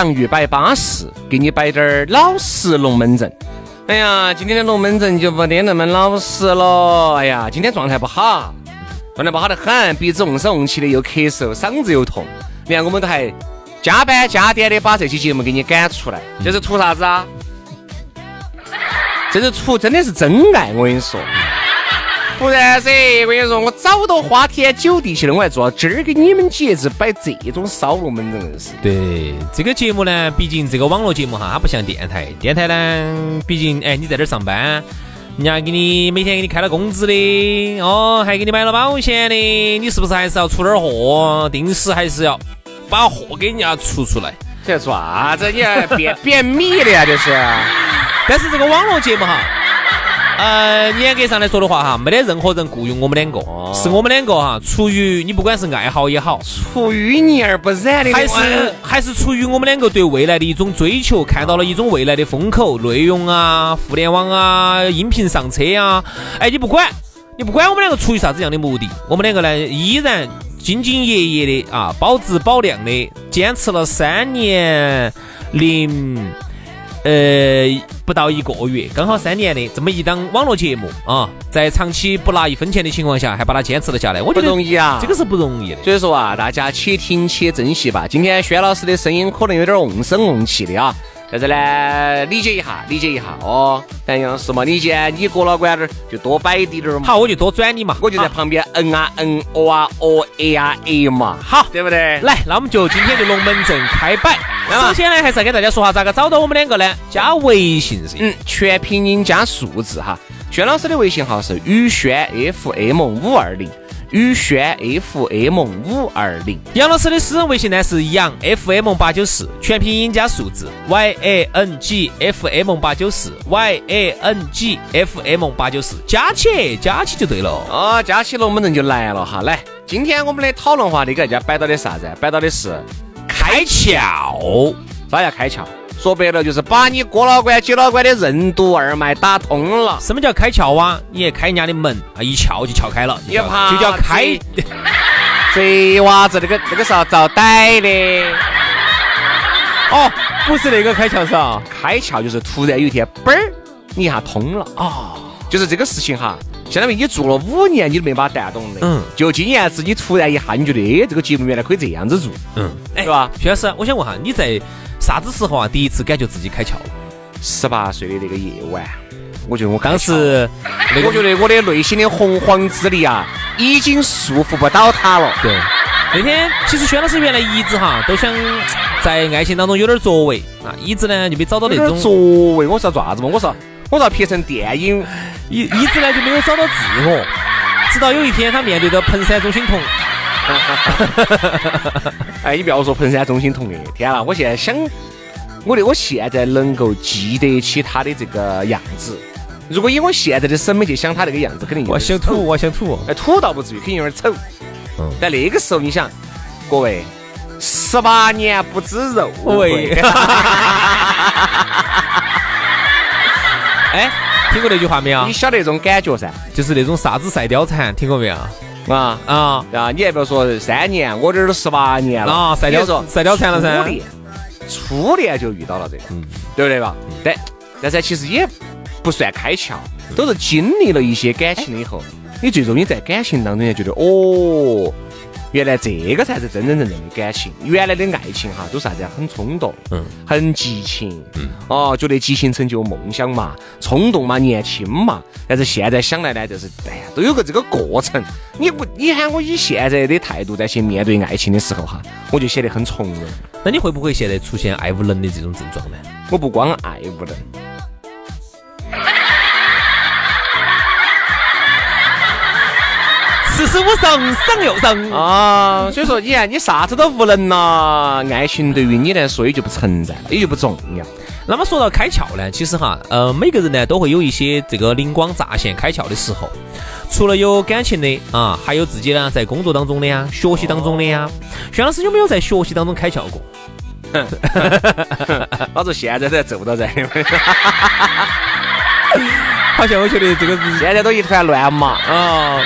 洋芋摆巴适，给你摆点儿老实龙门阵。哎呀，今天的龙门阵就不得那么老实了。哎呀，今天状态不好，状态不好得很，鼻子瓮声瓮气的，又咳嗽，嗓子又痛。你看，我们都还加班加点的把这期节目给你赶出来，这是图啥子啊？这是图真的是真爱，我跟你说。不然噻，我跟你说，我早都花天酒地去了，我还做到今儿给你们节子摆这种烧龙门阵是。对这个节目呢，毕竟这个网络节目哈，它不像电台。电台呢，毕竟哎，你在这儿上班，人家给你每天给你开了工资的，哦，还给你买了保险的，你是不是还是要出点货？定时还是要把货给人家出出来。这做啥子？你还便便秘的呀？这是。但是这个网络节目哈。呃，严格上来说的话哈，没得任何人雇佣我们两个，是我们两个哈，出于你不管是爱好也好，出淤泥而不染的，还是还是出于我们两个对未来的一种追求，看到了一种未来的风口，内容啊，互联网啊，音频上车啊，哎，你不管，你不管我们两个出于啥子样的目的，我们两个呢依然兢兢业业的啊，保质保量的坚持了三年零。呃，不到一个月，刚好三年的这么一档网络节目啊，在长期不拿一分钱的情况下，还把它坚持了下来，我觉得不容易啊，这个是不容易的。所以说啊，大家且听且珍惜吧。今天轩老师的声音可能有点瓮声瓮气的啊。但是呢，理解一下，理解一下哦。但杨是嘛，你既然你郭老倌这儿就多摆一点儿嘛。好，我就多转你嘛，我就在旁边嗯啊嗯，哦啊哦，哎呀哎嘛。好，对不对？来，那我们就今天就龙门阵开摆。首先呢，还是要给大家说下咋个找到我们两个呢？加微信是，嗯，全拼音加数字哈。轩老师的微信号是宇轩 FM 五二零。宇轩 FM 五二零，杨老师的私人微信呢是杨 FM 八九四，全拼音加数字 Y A N G F M 八九四 Y A N G F M 八九四，加起加起就对了。哦，加起了我们人就来了哈。来，今天我们的讨论话题给大家摆到的啥子？摆到的是开窍，啥叫开窍？说白了就是把你哥老倌、姐老倌的任督二脉打通了。什么叫开窍啊？你开人家的门啊，一撬就撬开了，就叫开。贼娃子，那个那个是要遭逮的。哦，不是那个开窍是啊，开窍就是突然有一天，嘣儿，你一下通了啊。就是这个事情哈，相当于你做了五年，你都没把它带懂的。嗯。就今年子，你突然一下，你觉得哎，这个节目原来可以这样子做。嗯。是吧？徐老师，我想问下你在。啥子时候啊？第一次感觉自己开窍？十八岁的那个夜晚，我觉得我当时，我觉得我的内心的洪荒之力啊，已经束缚不到他了。对，那天其实轩老师原来一直哈都想在爱情当中有点作为啊，一直呢就没找到那种作为。我说做啥子嘛？我说我说拍成电影，一一直呢就没有找到自我，直到有一天他面对着彭山中心同。哎，你不要说彭山中心同的，天哪！我现在想，我的我现在能够记得起他的这个样子。如果以我现在的审美去想他那个样子，肯定我想土，我想土。哎，土倒不至于，肯定有点丑。嗯。但那个时候，你想，各位，十八年不知肉味。哎，听过那句话没有？你晓得那种感觉噻？就是那种啥子赛貂蝉，听过没有？啊啊啊！你还不要说三年，我这儿都十八年了啊！赛貂赛貂蝉了噻。初恋，初恋就遇到了这个，嗯，对不对吧？对，但是其实也不算开窍，都是经历了一些感情了以后，你最终你在感情当中也觉得哦。原来这个才是真真正正的感情。原来的爱情哈，都是啥子？很冲动，嗯，很激情，嗯，哦，觉得激情成就梦想嘛，冲动嘛，年轻嘛。但是现在想来呢，就是哎呀，都有个这个过程。你不，你喊我以现在的态度再去面对爱情的时候哈，我就显得很从容。那你会不会现在出现爱无能的这种症状呢？我不光爱无能。四十五上上又上啊！所以说，你看，你啥子都无能了，爱情对于你来说也就不存在了，也就不重要。那么说到开窍呢，其实哈，呃，每个人呢都会有一些这个灵光乍现、开窍的时候。除了有感情的啊，还有自己呢在工作当中的呀、学习当中的呀。薛老师有没有在学习当中开窍过？老子现在都在做到在。好像我觉得这个是现在都一团乱麻啊。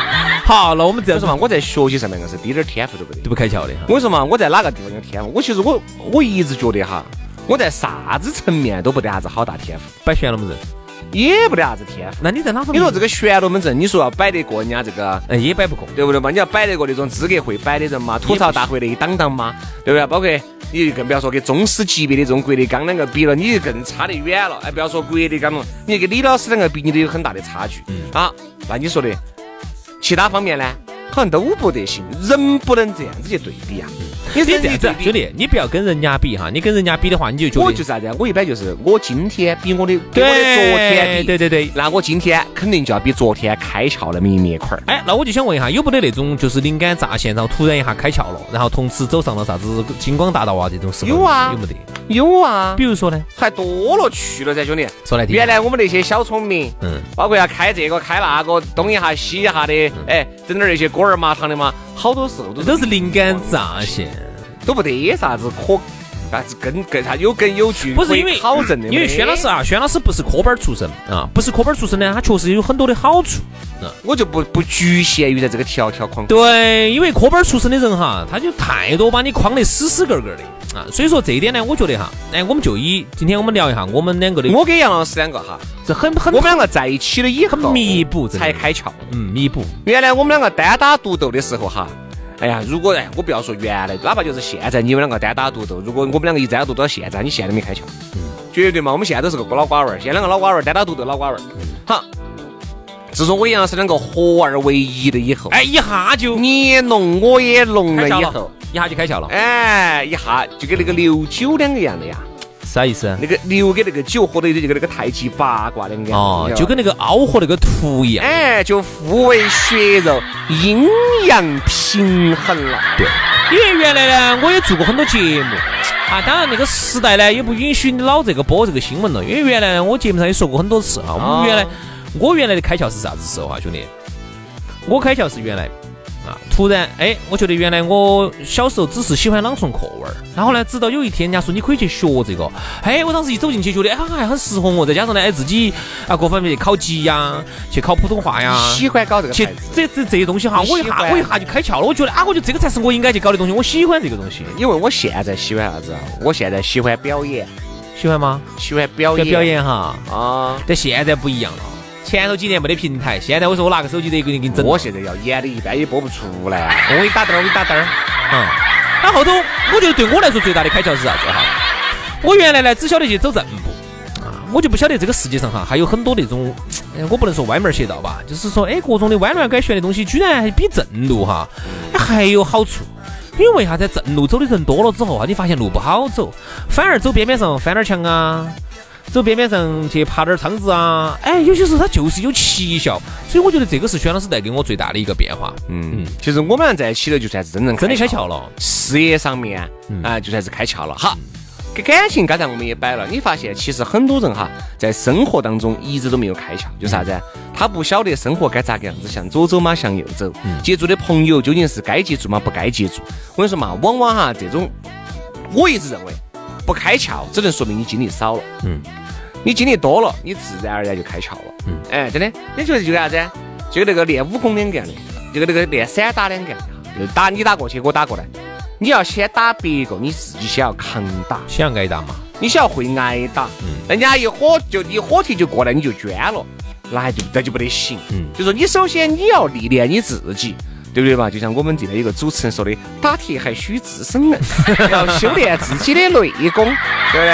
好，那我们这样说嘛，我在学习上面硬是滴点儿天赋都不得，都不开窍的。我跟你说嘛，我在哪个地方有天赋？我其实我我一直觉得哈，我在啥子层面都不得啥子好大天赋。摆玄龙门阵也不得啥子天赋。那你在哪方面？你说这个玄龙门阵，你说要摆得过人家这个，嗯，也摆不过，对不对嘛？你要摆得过那种资格会摆的人嘛？吐槽大会那一档档嘛，对不对？包括你更不要说跟宗师级别的这种郭德纲两个比了，你就更差得远了。哎，不要说郭德纲了，你跟李老师两个比，你都有很大的差距。嗯啊，那你说的其他方面呢？好像都不得行，人不能这样子去对比啊！你这样子，兄弟，你不要跟人家比哈，你跟人家比的话，你就觉得我就是啥子？我一般就是我今天比我的跟我的昨天比，对对对，那我今天肯定就要比昨天开窍那么一面块儿。哎，那我就想问一下，有不得那种就是灵感乍现，然后突然一下开窍了，然后从此走上了啥子金光大道啊这种时候？有啊，有没得？有啊。比如说呢？还多了去了噻，兄弟。说来听。原来我们那些小聪明，嗯，包括要开这个开那个，东一下西一下的，哎，整点那些锅儿麻糖的嘛。好多时候都都是灵感乍现，都不得啥子可，啥子根根啥有根有据，不是因为考证的。因为轩老师啊，轩老师不是科班出身啊，不是科班出身呢，他确实有很多的好处。我就不不局限于在这个条条框框。对，因为科班出身的人哈，他就太多把你框得死死格格的啊。所以说这一点呢，我觉得哈，哎，我们就以今天我们聊一下我们两个的，我跟杨老师两个哈，是很很我们两个在一起了以后弥补才开窍，嗯，弥补。原来我们两个单打独斗的时候哈。哎呀，如果哎，我不要说原来，哪怕就是现在，你们两个单打独斗，如果我们两个一单打独斗到现在，你现在没开窍，嗯，绝对嘛，我们现在都是个孤老寡娃儿，现在两个老寡娃儿单打独斗老寡娃儿，好，自从我杨老师两个合二为一了以后，哎，一下就你弄我也弄了以后，一下就开窍了，哎，一下就跟那个刘九两个一样的呀。啥意思？那个牛跟那个酒合的就跟那个太极八卦两个哦，就跟那个凹和那个凸一样。哎，就互为血肉，阴阳平衡了。对，因为原来呢，我也做过很多节目啊。当然那个时代呢，也不允许你老这个播这个新闻了。因为原来呢，我节目上也说过很多次啊。我们原来，我原来的开窍是啥子时候啊，兄弟？我开窍是原来。啊！突然，哎，我觉得原来我小时候只是喜欢朗诵课文儿，然后呢，直到有一天人家说你可以去学这个，哎，我当时一走进去觉得，哎，还很适合我，再加上呢，哎，自己啊各方面去考级呀，去考普通话呀，喜欢搞这个，去这这这些东西哈，我一下我一下就开窍了，我觉得啊，我觉得这个才是我应该去搞的东西，我喜欢这个东西，因为我现在喜欢啥子啊？我现在喜欢表演，喜欢吗？喜欢表演，表演哈啊！但现在不一样了。前头几年没得平台，现在我说我拿个手机都一个人给你整。我现在要演的一般也播不出来。我给你打灯，我给你打灯。嗯。那后头，我觉得对我来说最大的开窍是啥子哈？我原来呢只晓得去走正步啊，我就不晓得这个世界上哈还有很多那种，我不能说歪门邪道吧，就是说哎各种的弯弯拐旋的东西，居然还比正路哈还有好处。因为为啥在正路走的人多了之后啊，你发现路不好走，反而走边边上翻点墙啊。走边边上去爬点苍子啊，哎，有些时候它就是有奇效，所以我觉得这个是轩老师带给我最大的一个变化。嗯，其实我们俩在一起了，就算是真正真的开窍了，事业上面啊，就算是开窍了。好，感情刚才我们也摆了，你发现其实很多人哈，在生活当中一直都没有开窍，就啥子？他不晓得生活该咋个样子，向左走嘛，向右走。接触的朋友究竟是该接触吗？不该接触？我跟你说嘛，往往哈这种，我一直认为。不开窍，只能说明你经历少了。嗯，你经历多了，你自然而然就开窍了。嗯，哎，真的，你觉得就啥子？就跟那个练武功两个样的，就跟那个练散打两个样的，就打你打过去，我打过来。你要先打别个，你自己先要抗打，先要挨打嘛。你想要会挨打，嗯人家一火就一火气就过来你就捐了，那就那就不得行。嗯，就说你首先你要历练你自己。对不对嘛？就像我们这边有个主持人说的，打铁还需自身硬，要修炼自己的内功，对不对？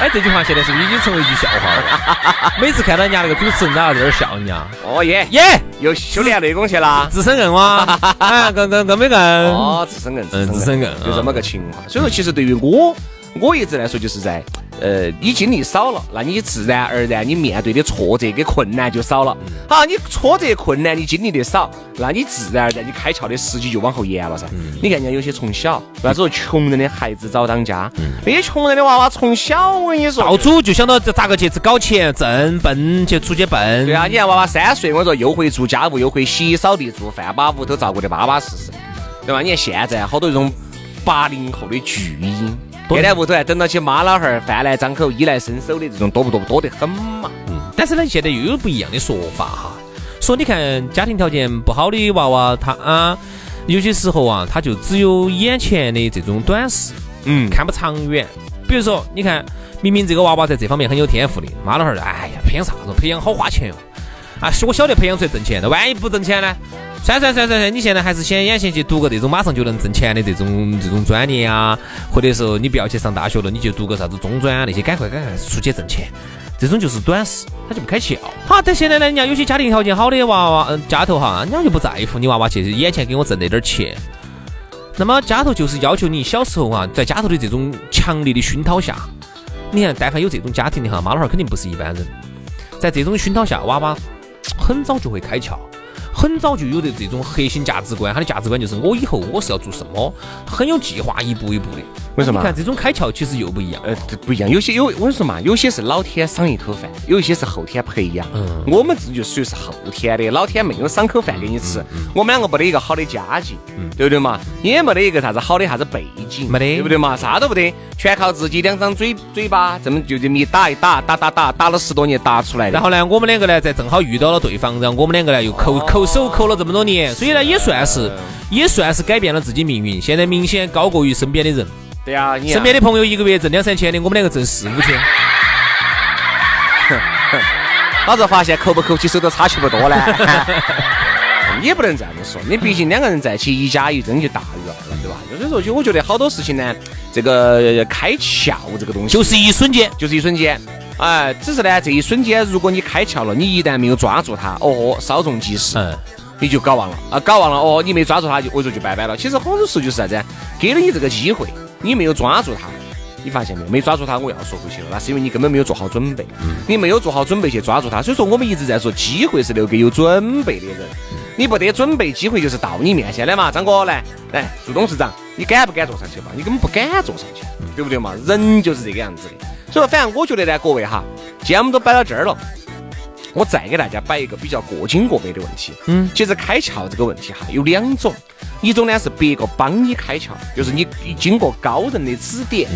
哎，这句话现在是不是已经成为一句笑话了？每次看到人家那个主持人，都在那儿笑人家。哦耶耶，又修炼内功去了，自身硬哇！啊，更更更没硬。哦，自身硬，嗯，自身硬，就这么个情况。所以说，其实对于我。我一直来说，就是在，呃，你经历少了，那你自然而然你面对的挫折跟困难就少了。好，你挫折困难你经历的少，那你自然而然你开窍的时机就往后延了噻。你看人家有些从小，为啥子说穷人的孩子早当家？那些穷人的娃娃从小我跟你说，到处就想到咋个去搞钱挣奔去出去奔。对啊，你看娃娃三岁，我说又会做家务，又会洗扫地做饭，把屋头照顾得巴巴适适，对吧？你看现在好多这种八零后的巨婴。现在屋头还等到起妈老汉儿饭来张口衣来伸手的这种多不多？多得很嘛。嗯。但是呢，现在又有不一样的说法哈。说你看家庭条件不好的娃娃，他啊，有些时候啊，他就只有眼前的这种短视，嗯，看不长远。比如说，你看，明明这个娃娃在这方面很有天赋的，妈老汉儿，哎呀，培养啥子？培养好花钱哟。啊，我晓得培养出来挣钱，那万一不挣钱呢？算算算算算，你现在还是先眼前去读个这种马上就能挣钱的这种这种专业啊，或者说你不要去上大学了，你就读个啥子中专啊那些，赶快赶快出去挣钱。这种就是短视，他就不开窍。好，但现在呢，人家有些家庭条件好的娃娃，嗯，家头哈，人家就不在乎你娃娃去眼前给我挣那点钱。那么家头就是要求你小时候啊，在家头的这种强烈的熏陶下，你看，但凡有这种家庭的哈，妈老汉儿肯定不是一般人。在这种熏陶下，娃娃很早就会开窍。很早就有的这种核心价值观，他的价值观就是我以后我是要做什么，很有计划，一步一步的。为什么？你看这种开窍其实又不一样。呃，不一样。有些有我跟你说嘛，有些是老天赏一口饭，有一些是后天培养。嗯。我们这就属于是后天的，老天没有赏口饭给你吃。我们两个没得一个好的家境，对不对嘛？也没得一个啥子好的啥子背景，没得，对不对嘛？啥都不得，全靠自己两张嘴嘴巴，这么就这么一打一打，打打打，打了十多年打出来的。然后呢，我们两个呢，在正好遇到了对方，然后我们两个呢又抠抠手抠了这么多年，所以呢也算是也算是改变了自己命运。现在明显高过于身边的人。对呀，身边的朋友一个月挣两三千的，我们两个挣四五千。老子发现抠不抠起手都差距不多呢。也不能这样子说，你毕竟两个人在一起，一加一真就大于二了，对吧？所以说，就我觉得好多事情呢，这个开窍这个东西，就是一瞬间，就是一瞬间。哎，只是呢，这一瞬间，如果你开窍了，你一旦没有抓住它，哦，稍纵即逝。嗯。你就搞忘了啊，搞忘了哦，你没抓住他，就我说就拜拜了。其实好多时候就是啥子，给了你这个机会，你没有抓住他，你发现没有？没抓住他，我要说回去了，那是因为你根本没有做好准备，你没有做好准备去抓住他。所以说我们一直在说，机会是留给有准备的人，你不得准备，机会就是到你面前的嘛。张哥来，来，朱董事长，你敢不敢坐上去嘛？你根本不敢坐上去，对不对嘛？人就是这个样子的。所以说，反正我觉得呢，各位哈，既然我们都摆到这儿了。我再给大家摆一个比较过经过美的问题。嗯，其实开窍这个问题哈有两种，一种呢是别个帮你开窍，就是你经过高人的指点，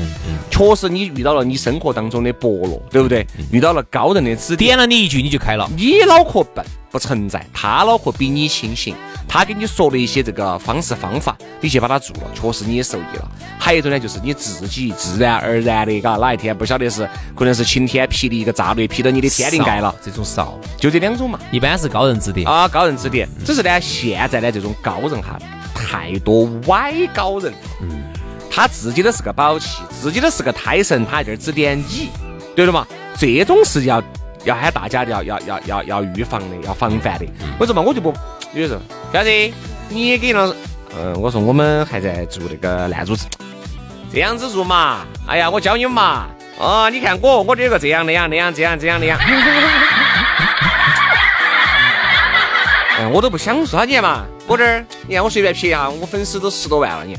确实你遇到了你生活当中的伯乐，对不对？遇到了高人的指点，点了你一句你就开了。你脑壳笨不存在，他脑壳比你清醒。他给你说的一些这个方式方法，你去把它做了，确实你也受益了。还有一种呢，就是你自己自然而然的，嘎，哪一天不晓得是可能是晴天霹雳一个炸雷劈到你的天灵盖了，这种少，就这两种嘛。一般是高人指点啊，高人指点。只是呢，现在的这种高人哈，太多歪高人。嗯。他自己都是个宝器，自己都是个胎神，他在这儿指点你，对了嘛？这种是要要喊大家要要要要要预防的，要防范的。我说嘛，我就不。有时候，小子，你也给老师，嗯，我说我们还在做那个烂主持，这样子做嘛，哎呀，我教你们嘛，哦，你看我，我这个这样那样那样这样这样那样，哎，我都不想说，你看嘛，我这儿，你看我随便撇一下，我粉丝都十多万了，你，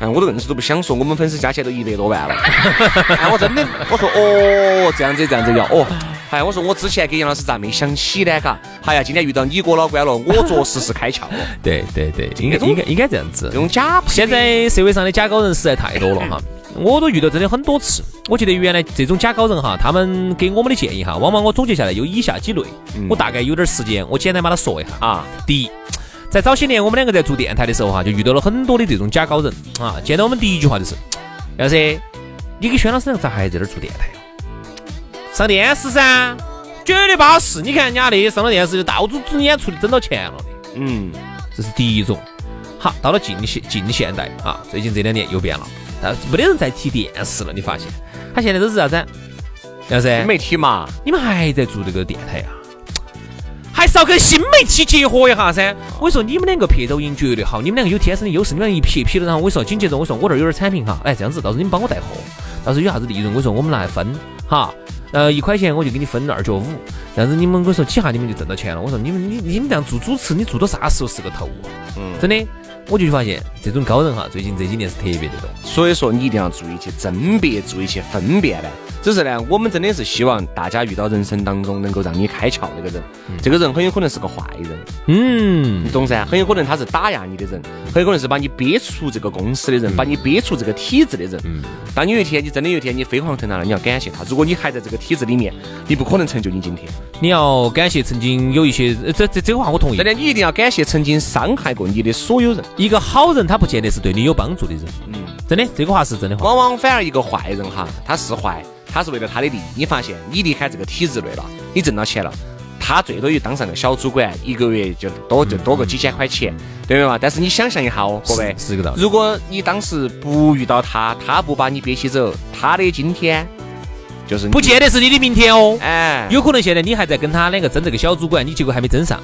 哎，我都硬是都不想说，我们粉丝加起来都一百多万了，哎，我真的，我说哦，这样子这样子要哦。哎，我说我之前给杨老师咋没想起呢？嘎，哎呀，今天遇到你哥老倌了，我着实是开窍了。对对对，应该应该应该这样子。这种假，现在社会上的假高人实在太多了哈，我都遇到真的很多次。我记得原来这种假高人哈，他们给我们的建议哈，往往我总结下来有以下几类。我大概有点时间，我简单把它说一下啊。第一，在早些年我们两个在做电台的时候哈，就遇到了很多的这种假高人啊。见到我们第一句话就是，杨老师。你给轩老师咋还在这儿做电台哦？上电视噻，绝对巴适。你看人家那上了电视就到处整演出的，挣到钱了的。嗯，这是第一种。好，到了近现近现代啊，最近这两年又变了，但没得人在提电视了。你发现？他现在都是啥子？杨噻，媒体嘛，你们还在做这个电台啊？还是要跟新媒体结合一下噻。我跟你说，你们两个拍抖音绝对好，你们两个有天生的优势。你们一拍拍了，然后我说紧接着我说我这儿有点产品哈，哎这样子，到时候你们帮我带货，到时候有啥子利润，我说我们来分哈。呃，一块钱我就给你分二角五，这样子你们我说几下你们就挣到钱了。我说你们你你们这样做主持，你做到啥时候是个头？嗯，真的，我就发现这种高人哈，最近这几年是特别的多。所以说你一定要注意去甄别，注意去分辨的。只是呢，我们真的是希望大家遇到人生当中能够让你开窍那个人，这个人很有可能是个坏人，嗯，你懂噻？很有可能他是打压你的人，很有可能是把你憋出这个公司的人，把你憋出这个体制的人。嗯，当有一天你真的有一天你飞黄腾达了，你要感谢他。如果你还在这个体制里面，你不可能成就你今天。你要感谢曾经有一些，这这这个话我同意。真的，你一定要感谢曾经伤害过你的所有人。一个好人，他不见得是对你有帮助的人。嗯，真的，这个话是真的话。往往反而一个坏人哈，他是坏。他是为了他的利益，你发现你离开这个体制内了，你挣到钱了，他最多就当上个小主管，一个月就多就多个几千块钱，对不对嘛？但是你想象一下哦，各位，是个道理。如果你当时不遇到他，他不把你憋起走，他的今天就是不见得是你的明天哦。哎，有可能现在你还在跟他两个争这个小主管，你结果还没争上。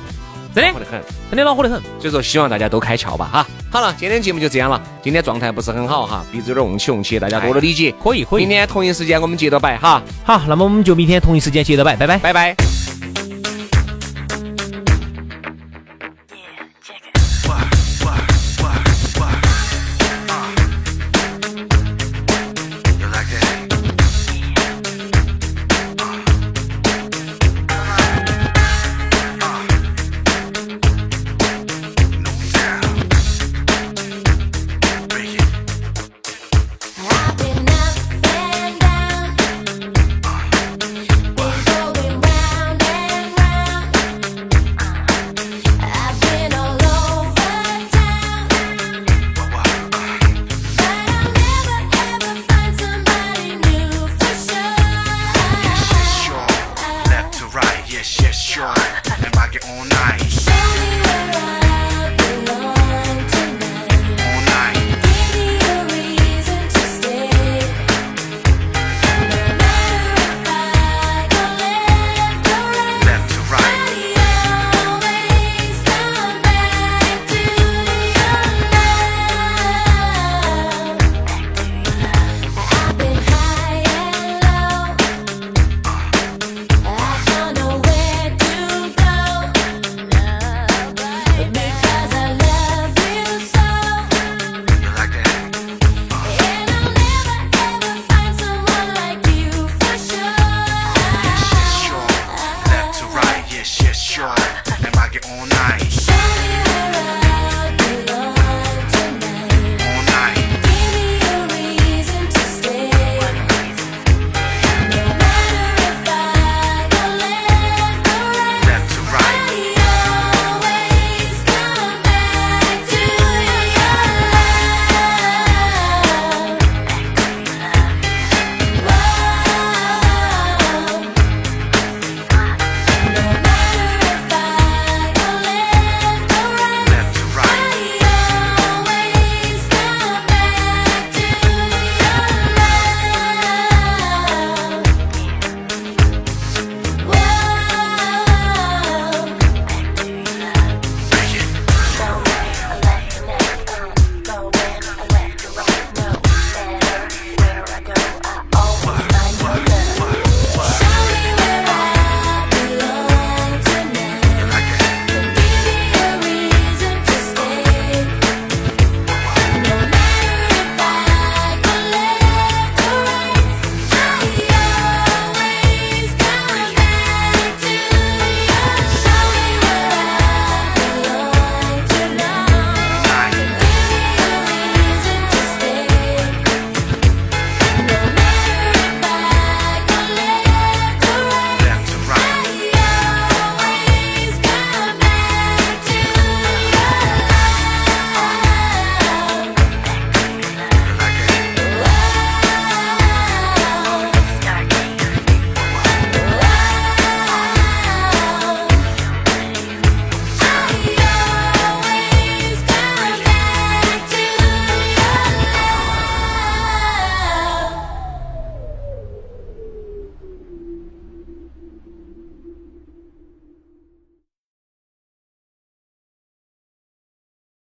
真的恼火得很，真的恼火得很。所以说，希望大家都开窍吧，哈。好了，今天节目就这样了。今天状态不是很好哈，鼻子有点瓮起瓮起，大家多多理解。可以可以。明天同一时间我们接着摆哈。好，那么我们就明天同一时间接着摆，拜拜，拜拜。